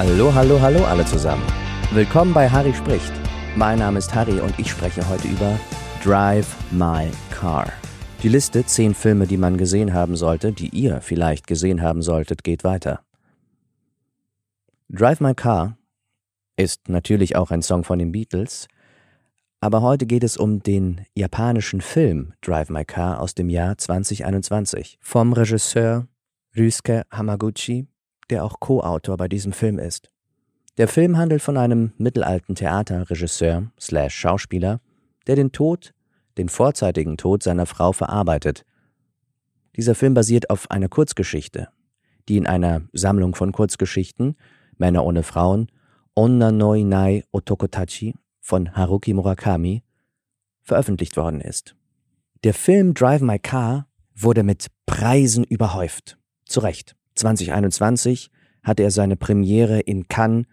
Hallo, hallo, hallo alle zusammen. Willkommen bei Harry spricht. Mein Name ist Harry und ich spreche heute über Drive My Car. Die Liste 10 Filme, die man gesehen haben sollte, die ihr vielleicht gesehen haben solltet, geht weiter. Drive My Car ist natürlich auch ein Song von den Beatles, aber heute geht es um den japanischen Film Drive My Car aus dem Jahr 2021 vom Regisseur Ryusuke Hamaguchi, der auch Co-Autor bei diesem Film ist. Der Film handelt von einem mittelalten Theaterregisseur slash Schauspieler, der den Tod, den vorzeitigen Tod seiner Frau verarbeitet. Dieser Film basiert auf einer Kurzgeschichte, die in einer Sammlung von Kurzgeschichten Männer ohne Frauen Onna noi nai Otokotachi von Haruki Murakami veröffentlicht worden ist. Der Film Drive My Car wurde mit Preisen überhäuft. Zu Recht. 2021 hatte er seine Premiere in Cannes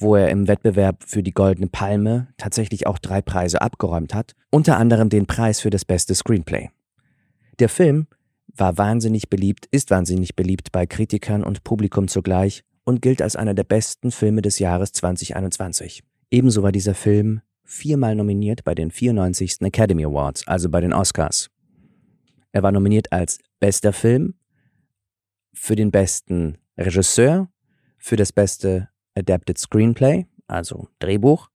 wo er im Wettbewerb für die Goldene Palme tatsächlich auch drei Preise abgeräumt hat, unter anderem den Preis für das beste Screenplay. Der Film war wahnsinnig beliebt, ist wahnsinnig beliebt bei Kritikern und Publikum zugleich und gilt als einer der besten Filme des Jahres 2021. Ebenso war dieser Film viermal nominiert bei den 94. Academy Awards, also bei den Oscars. Er war nominiert als bester Film, für den besten Regisseur, für das beste Adapted Screenplay, also Drehbuch,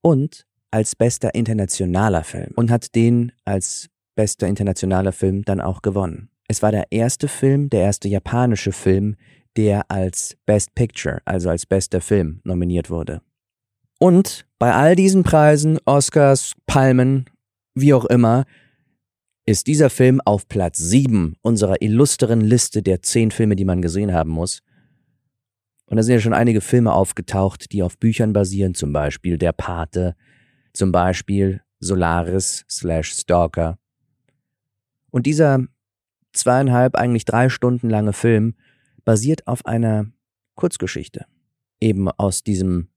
und als bester internationaler Film und hat den als bester internationaler Film dann auch gewonnen. Es war der erste Film, der erste japanische Film, der als Best Picture, also als bester Film, nominiert wurde. Und bei all diesen Preisen, Oscars, Palmen, wie auch immer, ist dieser Film auf Platz 7 unserer illustren Liste der 10 Filme, die man gesehen haben muss. Und da sind ja schon einige Filme aufgetaucht, die auf Büchern basieren, zum Beispiel Der Pate, zum Beispiel Solaris slash Stalker. Und dieser zweieinhalb, eigentlich drei Stunden lange Film basiert auf einer Kurzgeschichte. Eben aus diesem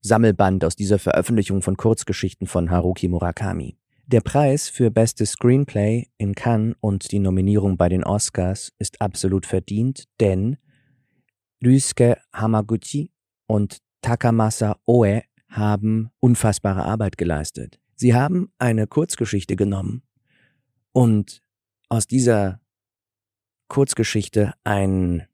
Sammelband, aus dieser Veröffentlichung von Kurzgeschichten von Haruki Murakami. Der Preis für bestes Screenplay in Cannes und die Nominierung bei den Oscars ist absolut verdient, denn Ryusuke Hamaguchi und Takamasa Oe haben unfassbare Arbeit geleistet. Sie haben eine Kurzgeschichte genommen und aus dieser Kurzgeschichte ein,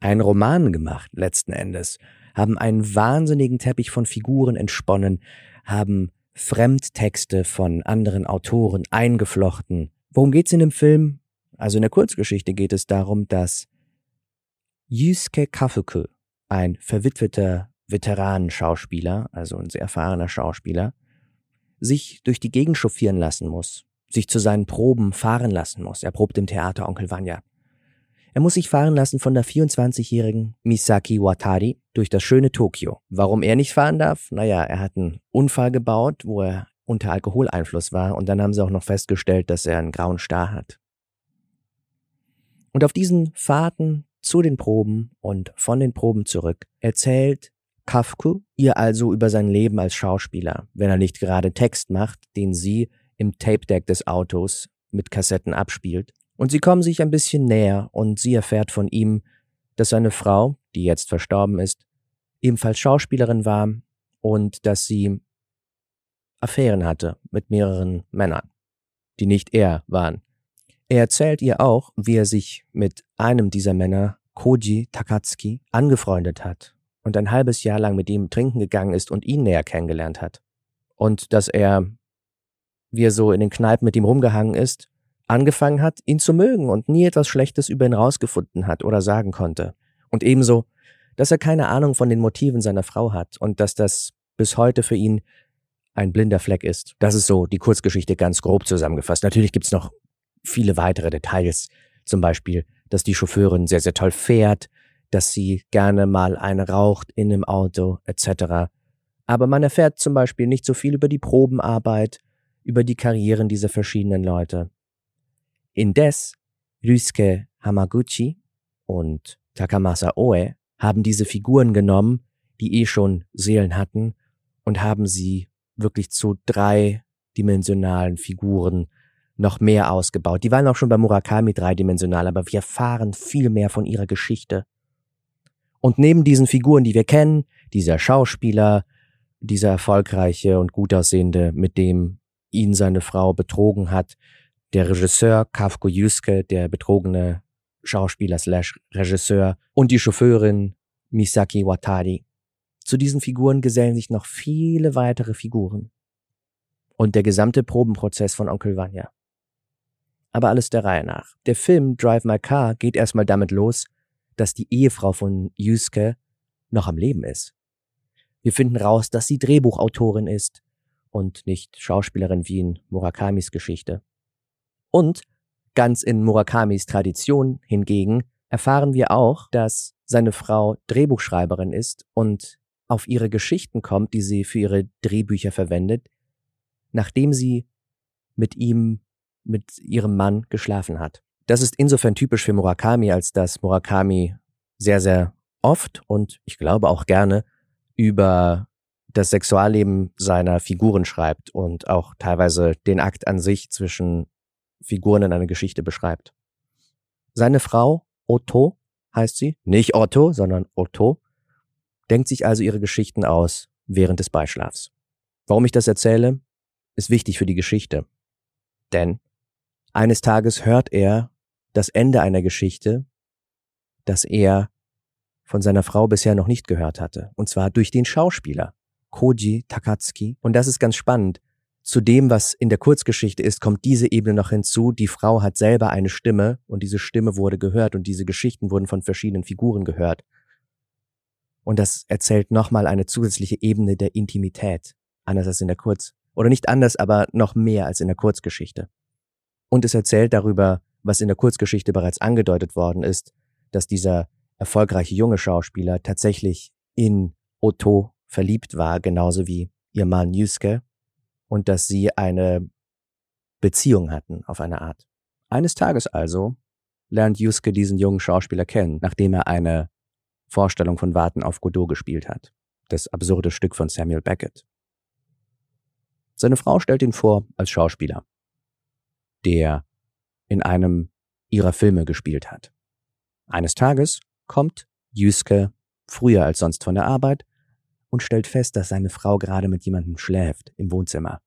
ein Roman gemacht, letzten Endes, haben einen wahnsinnigen Teppich von Figuren entsponnen, haben Fremdtexte von anderen Autoren eingeflochten. Worum geht's in dem Film? Also in der Kurzgeschichte geht es darum, dass Yusuke Kafuku, ein verwitweter Veteranenschauspieler, also ein sehr erfahrener Schauspieler, sich durch die Gegend chauffieren lassen muss, sich zu seinen Proben fahren lassen muss. Er probt im Theater Onkel Vanya. Er muss sich fahren lassen von der 24-jährigen Misaki Watari durch das schöne Tokio. Warum er nicht fahren darf? Naja, er hat einen Unfall gebaut, wo er unter Alkoholeinfluss war und dann haben sie auch noch festgestellt, dass er einen grauen Star hat. Und auf diesen Fahrten zu den Proben und von den Proben zurück erzählt Kafku ihr also über sein Leben als Schauspieler, wenn er nicht gerade Text macht, den sie im Tape-Deck des Autos mit Kassetten abspielt. Und sie kommen sich ein bisschen näher und sie erfährt von ihm, dass seine Frau, die jetzt verstorben ist, ebenfalls Schauspielerin war und dass sie Affären hatte mit mehreren Männern, die nicht er waren. Er erzählt ihr auch, wie er sich mit einem dieser Männer, Koji Takatsuki, angefreundet hat und ein halbes Jahr lang mit ihm trinken gegangen ist und ihn näher kennengelernt hat. Und dass er, wie er so in den Kneipen mit ihm rumgehangen ist, angefangen hat, ihn zu mögen und nie etwas Schlechtes über ihn rausgefunden hat oder sagen konnte. Und ebenso, dass er keine Ahnung von den Motiven seiner Frau hat und dass das bis heute für ihn ein blinder Fleck ist. Das ist so die Kurzgeschichte ganz grob zusammengefasst. Natürlich gibt's noch viele weitere Details. Zum Beispiel, dass die Chauffeurin sehr, sehr toll fährt, dass sie gerne mal eine raucht in dem Auto, etc. Aber man erfährt zum Beispiel nicht so viel über die Probenarbeit, über die Karrieren dieser verschiedenen Leute. Indes, Ryusuke Hamaguchi und Takamasa Oe haben diese Figuren genommen, die eh schon Seelen hatten, und haben sie wirklich zu dreidimensionalen Figuren noch mehr ausgebaut. Die waren auch schon bei Murakami dreidimensional, aber wir erfahren viel mehr von ihrer Geschichte. Und neben diesen Figuren, die wir kennen, dieser Schauspieler, dieser erfolgreiche und gut aussehende, mit dem ihn seine Frau betrogen hat, der Regisseur Kafko Yusuke, der betrogene Schauspieler slash Regisseur und die Chauffeurin Misaki Watari. Zu diesen Figuren gesellen sich noch viele weitere Figuren. Und der gesamte Probenprozess von Onkel Vanya. Aber alles der Reihe nach. Der Film Drive My Car geht erstmal damit los, dass die Ehefrau von Yusuke noch am Leben ist. Wir finden raus, dass sie Drehbuchautorin ist und nicht Schauspielerin wie in Murakamis Geschichte. Und ganz in Murakamis Tradition hingegen erfahren wir auch, dass seine Frau Drehbuchschreiberin ist und auf ihre Geschichten kommt, die sie für ihre Drehbücher verwendet, nachdem sie mit ihm, mit ihrem Mann geschlafen hat. Das ist insofern typisch für Murakami, als dass Murakami sehr, sehr oft und ich glaube auch gerne über das Sexualleben seiner Figuren schreibt und auch teilweise den Akt an sich zwischen Figuren in einer Geschichte beschreibt. Seine Frau, Otto, heißt sie, nicht Otto, sondern Otto, denkt sich also ihre Geschichten aus während des Beischlafs. Warum ich das erzähle, ist wichtig für die Geschichte. Denn eines Tages hört er das Ende einer Geschichte, das er von seiner Frau bisher noch nicht gehört hatte. Und zwar durch den Schauspieler Koji Takatsuki. Und das ist ganz spannend. Zu dem, was in der Kurzgeschichte ist, kommt diese Ebene noch hinzu. Die Frau hat selber eine Stimme und diese Stimme wurde gehört und diese Geschichten wurden von verschiedenen Figuren gehört. Und das erzählt nochmal eine zusätzliche Ebene der Intimität. Anders als in der Kurz, oder nicht anders, aber noch mehr als in der Kurzgeschichte. Und es erzählt darüber, was in der Kurzgeschichte bereits angedeutet worden ist, dass dieser erfolgreiche junge Schauspieler tatsächlich in Otto verliebt war, genauso wie ihr Mann Yusuke, und dass sie eine Beziehung hatten auf eine Art. Eines Tages also lernt Yusuke diesen jungen Schauspieler kennen, nachdem er eine Vorstellung von Warten auf Godot gespielt hat. Das absurde Stück von Samuel Beckett. Seine Frau stellt ihn vor als Schauspieler, der in einem ihrer Filme gespielt hat. Eines Tages kommt Yusuke früher als sonst von der Arbeit und stellt fest, dass seine Frau gerade mit jemandem schläft im Wohnzimmer.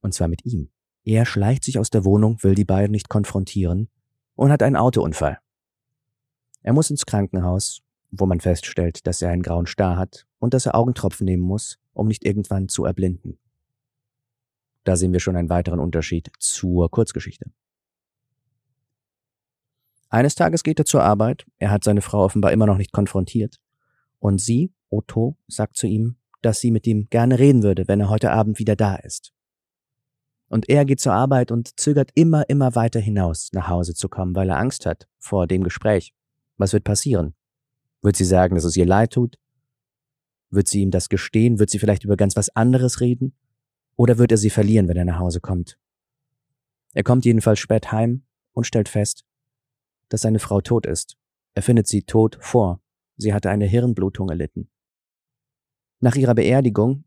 Und zwar mit ihm. Er schleicht sich aus der Wohnung, will die beiden nicht konfrontieren und hat einen Autounfall. Er muss ins Krankenhaus, wo man feststellt, dass er einen grauen Star hat und dass er Augentropfen nehmen muss, um nicht irgendwann zu erblinden. Da sehen wir schon einen weiteren Unterschied zur Kurzgeschichte. Eines Tages geht er zur Arbeit, er hat seine Frau offenbar immer noch nicht konfrontiert, und sie Otto sagt zu ihm, dass sie mit ihm gerne reden würde, wenn er heute Abend wieder da ist. Und er geht zur Arbeit und zögert immer, immer weiter hinaus, nach Hause zu kommen, weil er Angst hat vor dem Gespräch. Was wird passieren? Wird sie sagen, dass es ihr leid tut? Wird sie ihm das gestehen? Wird sie vielleicht über ganz was anderes reden? Oder wird er sie verlieren, wenn er nach Hause kommt? Er kommt jedenfalls spät heim und stellt fest, dass seine Frau tot ist. Er findet sie tot vor. Sie hatte eine Hirnblutung erlitten. Nach ihrer Beerdigung,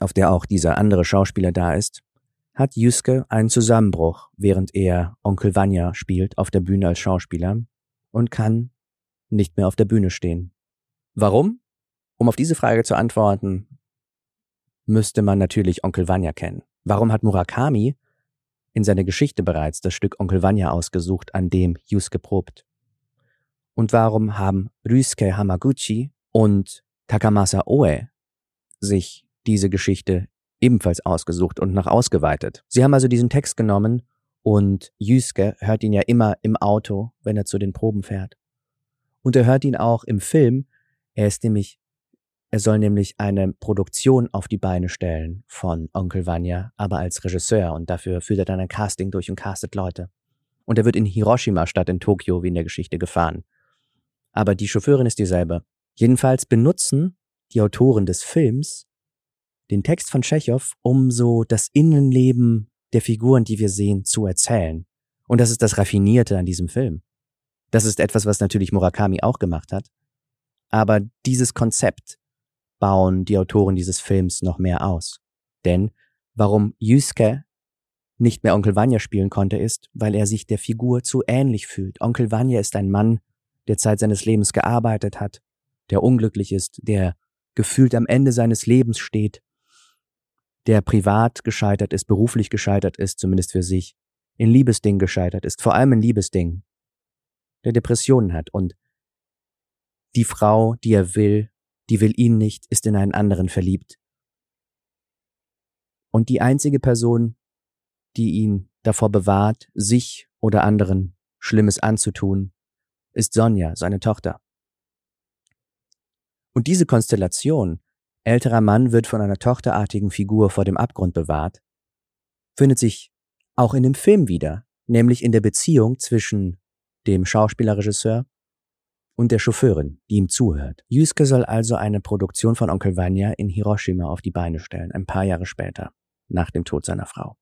auf der auch dieser andere Schauspieler da ist, hat Yusuke einen Zusammenbruch, während er Onkel Vanya spielt auf der Bühne als Schauspieler und kann nicht mehr auf der Bühne stehen. Warum? Um auf diese Frage zu antworten, müsste man natürlich Onkel Vanya kennen. Warum hat Murakami in seiner Geschichte bereits das Stück Onkel Vanya ausgesucht, an dem Yusuke probt? Und warum haben Ryusuke Hamaguchi und Takamasa Oe sich diese Geschichte ebenfalls ausgesucht und noch ausgeweitet. Sie haben also diesen Text genommen und Yusuke hört ihn ja immer im Auto, wenn er zu den Proben fährt. Und er hört ihn auch im Film. Er ist nämlich, er soll nämlich eine Produktion auf die Beine stellen von Onkel Vanya, aber als Regisseur und dafür führt er dann ein Casting durch und castet Leute. Und er wird in Hiroshima statt in Tokio wie in der Geschichte gefahren. Aber die Chauffeurin ist dieselbe. Jedenfalls benutzen die Autoren des Films den Text von Tschechow, um so das Innenleben der Figuren, die wir sehen, zu erzählen. Und das ist das Raffinierte an diesem Film. Das ist etwas, was natürlich Murakami auch gemacht hat. Aber dieses Konzept bauen die Autoren dieses Films noch mehr aus. Denn warum Yusuke nicht mehr Onkel Vanya spielen konnte, ist, weil er sich der Figur zu ähnlich fühlt. Onkel Vanya ist ein Mann, der Zeit seines Lebens gearbeitet hat, der unglücklich ist, der gefühlt am Ende seines Lebens steht, der privat gescheitert ist, beruflich gescheitert ist, zumindest für sich, in Liebesdingen gescheitert ist, vor allem in Liebesdingen, der Depressionen hat und die Frau, die er will, die will ihn nicht, ist in einen anderen verliebt. Und die einzige Person, die ihn davor bewahrt, sich oder anderen Schlimmes anzutun, ist Sonja, seine Tochter. Und diese Konstellation, älterer Mann wird von einer tochterartigen Figur vor dem Abgrund bewahrt, findet sich auch in dem Film wieder, nämlich in der Beziehung zwischen dem Schauspielerregisseur und der Chauffeurin, die ihm zuhört. Yusuke soll also eine Produktion von Onkel Vanya in Hiroshima auf die Beine stellen, ein paar Jahre später, nach dem Tod seiner Frau.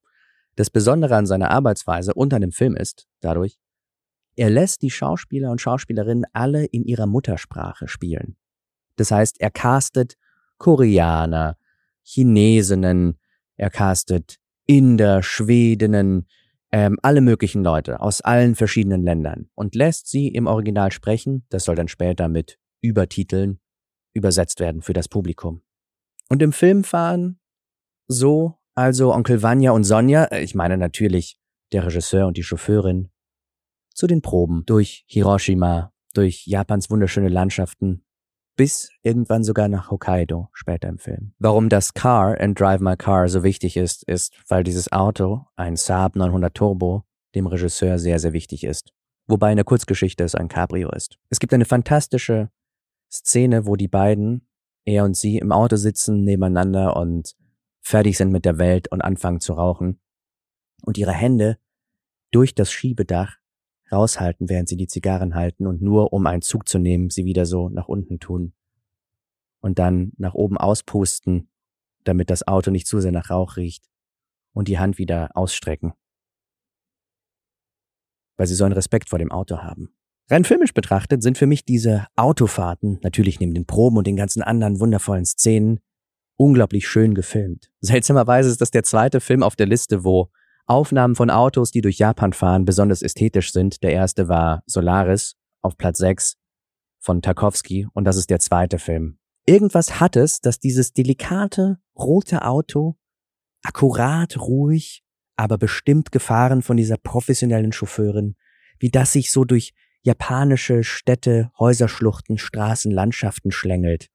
Das Besondere an seiner Arbeitsweise und an dem Film ist, dadurch, er lässt die Schauspieler und Schauspielerinnen alle in ihrer Muttersprache spielen. Das heißt, er castet Koreaner, Chinesinnen, er castet Inder, Schwedinnen, ähm, alle möglichen Leute aus allen verschiedenen Ländern und lässt sie im Original sprechen. Das soll dann später mit Übertiteln übersetzt werden für das Publikum. Und im Film fahren so also Onkel Vanya und Sonja, äh, ich meine natürlich der Regisseur und die Chauffeurin, zu den Proben durch Hiroshima, durch Japans wunderschöne Landschaften, bis irgendwann sogar nach Hokkaido später im Film. Warum das Car and Drive My Car so wichtig ist, ist, weil dieses Auto, ein Saab 900 Turbo, dem Regisseur sehr, sehr wichtig ist. Wobei in der Kurzgeschichte es ein Cabrio ist. Es gibt eine fantastische Szene, wo die beiden, er und sie, im Auto sitzen nebeneinander und fertig sind mit der Welt und anfangen zu rauchen und ihre Hände durch das Schiebedach raushalten, während sie die Zigarren halten und nur um einen Zug zu nehmen, sie wieder so nach unten tun und dann nach oben auspusten, damit das Auto nicht zu sehr nach Rauch riecht und die Hand wieder ausstrecken, weil sie so einen Respekt vor dem Auto haben. Rein filmisch betrachtet sind für mich diese Autofahrten, natürlich neben den Proben und den ganzen anderen wundervollen Szenen, unglaublich schön gefilmt. Seltsamerweise ist das der zweite Film auf der Liste, wo Aufnahmen von Autos, die durch Japan fahren, besonders ästhetisch sind. Der erste war Solaris auf Platz 6 von Tarkovsky und das ist der zweite Film. Irgendwas hat es, dass dieses delikate, rote Auto akkurat, ruhig, aber bestimmt gefahren von dieser professionellen Chauffeurin, wie das sich so durch japanische Städte, Häuserschluchten, Straßen, Landschaften schlängelt.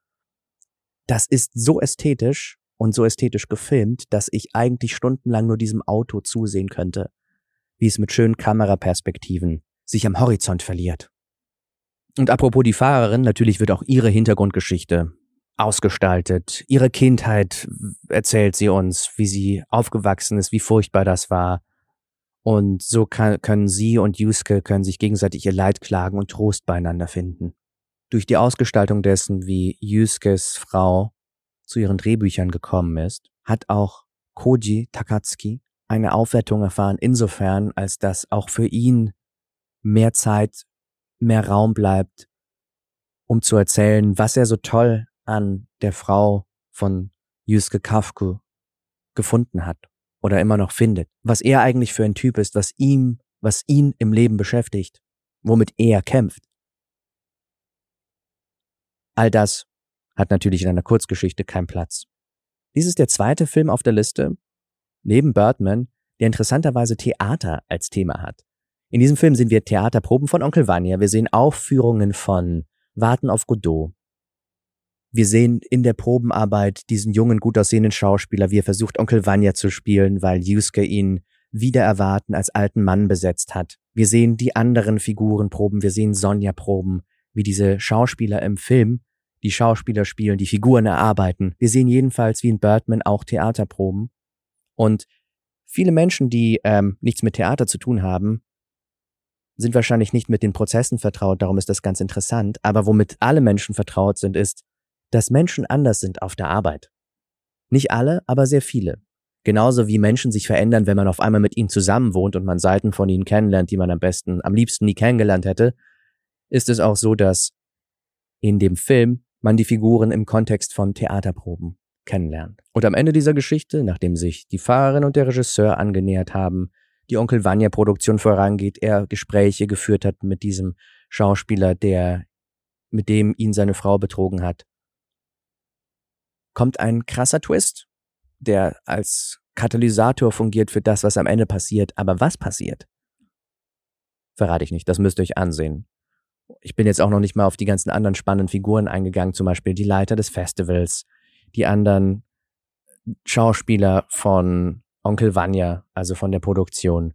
Das ist so ästhetisch und so ästhetisch gefilmt, dass ich eigentlich stundenlang nur diesem Auto zusehen könnte, wie es mit schönen Kameraperspektiven sich am Horizont verliert. Und apropos die Fahrerin, natürlich wird auch ihre Hintergrundgeschichte ausgestaltet. Ihre Kindheit erzählt sie uns, wie sie aufgewachsen ist, wie furchtbar das war. Und so kann, können sie und Yusuke können sich gegenseitig ihr Leid klagen und Trost beieinander finden. Durch die Ausgestaltung dessen, wie Yuskes Frau zu ihren Drehbüchern gekommen ist, hat auch Koji Takatsuki eine Aufwertung erfahren, insofern, als dass auch für ihn mehr Zeit, mehr Raum bleibt, um zu erzählen, was er so toll an der Frau von Yusuke Kafku gefunden hat oder immer noch findet, was er eigentlich für ein Typ ist, was ihm, was ihn im Leben beschäftigt, womit er kämpft. All das hat natürlich in einer Kurzgeschichte keinen Platz. Dies ist der zweite Film auf der Liste, neben Birdman, der interessanterweise Theater als Thema hat. In diesem Film sehen wir Theaterproben von Onkel Vanya, wir sehen Aufführungen von Warten auf Godot. Wir sehen in der Probenarbeit diesen jungen, gut aussehenden Schauspieler, wie er versucht, Onkel Vanya zu spielen, weil Yusuke ihn wieder erwarten als alten Mann besetzt hat. Wir sehen die anderen Figuren proben, wir sehen Sonja proben, wie diese Schauspieler im Film die Schauspieler spielen, die Figuren erarbeiten. Wir sehen jedenfalls wie in Birdman auch Theaterproben. Und viele Menschen, die ähm, nichts mit Theater zu tun haben, sind wahrscheinlich nicht mit den Prozessen vertraut, darum ist das ganz interessant. Aber womit alle Menschen vertraut sind, ist, dass Menschen anders sind auf der Arbeit. Nicht alle, aber sehr viele. Genauso wie Menschen sich verändern, wenn man auf einmal mit ihnen zusammenwohnt und man Seiten von ihnen kennenlernt, die man am besten, am liebsten nie kennengelernt hätte, ist es auch so, dass in dem Film man die Figuren im Kontext von Theaterproben kennenlernt. Und am Ende dieser Geschichte, nachdem sich die Fahrerin und der Regisseur angenähert haben, die Onkel Vanya Produktion vorangeht, er Gespräche geführt hat mit diesem Schauspieler, der mit dem ihn seine Frau betrogen hat, kommt ein krasser Twist, der als Katalysator fungiert für das, was am Ende passiert. Aber was passiert? Verrate ich nicht, das müsst ihr euch ansehen. Ich bin jetzt auch noch nicht mal auf die ganzen anderen spannenden Figuren eingegangen, zum Beispiel die Leiter des Festivals, die anderen Schauspieler von Onkel Vanya, also von der Produktion.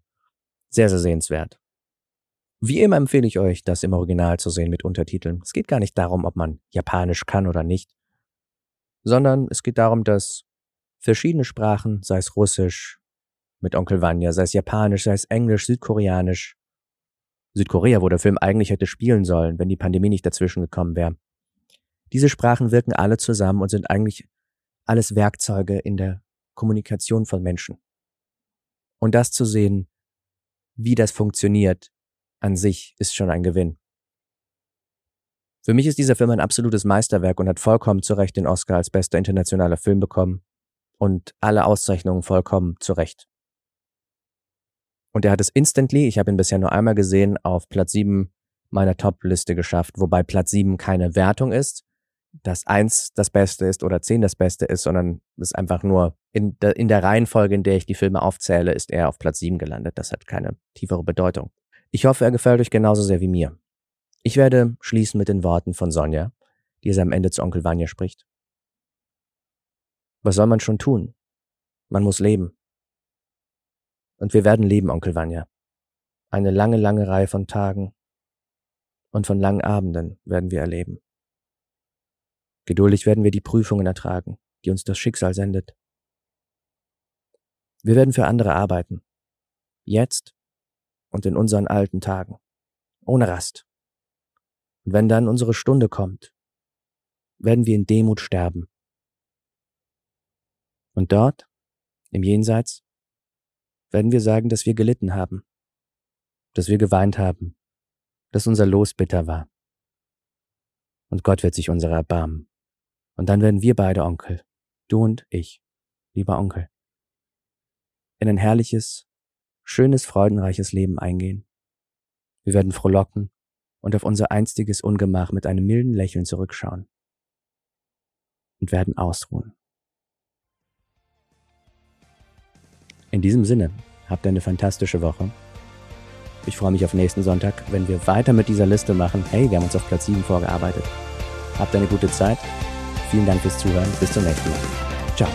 Sehr, sehr sehenswert. Wie immer empfehle ich euch, das im Original zu sehen mit Untertiteln. Es geht gar nicht darum, ob man Japanisch kann oder nicht, sondern es geht darum, dass verschiedene Sprachen, sei es Russisch mit Onkel Vanya, sei es Japanisch, sei es Englisch, Südkoreanisch, Südkorea, wo der Film eigentlich hätte spielen sollen, wenn die Pandemie nicht dazwischen gekommen wäre. Diese Sprachen wirken alle zusammen und sind eigentlich alles Werkzeuge in der Kommunikation von Menschen. Und das zu sehen, wie das funktioniert, an sich ist schon ein Gewinn. Für mich ist dieser Film ein absolutes Meisterwerk und hat vollkommen zu Recht den Oscar als bester internationaler Film bekommen und alle Auszeichnungen vollkommen zu Recht. Und er hat es instantly, ich habe ihn bisher nur einmal gesehen, auf Platz 7 meiner Top-Liste geschafft, wobei Platz 7 keine Wertung ist, dass 1 das Beste ist oder 10 das Beste ist, sondern es ist einfach nur in der, in der Reihenfolge, in der ich die Filme aufzähle, ist er auf Platz 7 gelandet. Das hat keine tiefere Bedeutung. Ich hoffe, er gefällt euch genauso sehr wie mir. Ich werde schließen mit den Worten von Sonja, die es am Ende zu Onkel Vanya spricht. Was soll man schon tun? Man muss leben. Und wir werden leben, Onkel Vanya. Eine lange, lange Reihe von Tagen und von langen Abenden werden wir erleben. Geduldig werden wir die Prüfungen ertragen, die uns das Schicksal sendet. Wir werden für andere arbeiten. Jetzt und in unseren alten Tagen. Ohne Rast. Und wenn dann unsere Stunde kommt, werden wir in Demut sterben. Und dort, im Jenseits, werden wir sagen, dass wir gelitten haben, dass wir geweint haben, dass unser Los bitter war. Und Gott wird sich unserer erbarmen. Und dann werden wir beide Onkel, du und ich, lieber Onkel, in ein herrliches, schönes, freudenreiches Leben eingehen. Wir werden frohlocken und auf unser einstiges Ungemach mit einem milden Lächeln zurückschauen und werden ausruhen. In diesem Sinne, habt eine fantastische Woche. Ich freue mich auf nächsten Sonntag, wenn wir weiter mit dieser Liste machen. Hey, wir haben uns auf Platz 7 vorgearbeitet. Habt eine gute Zeit. Vielen Dank fürs Zuhören. Bis zum nächsten Mal. Ciao.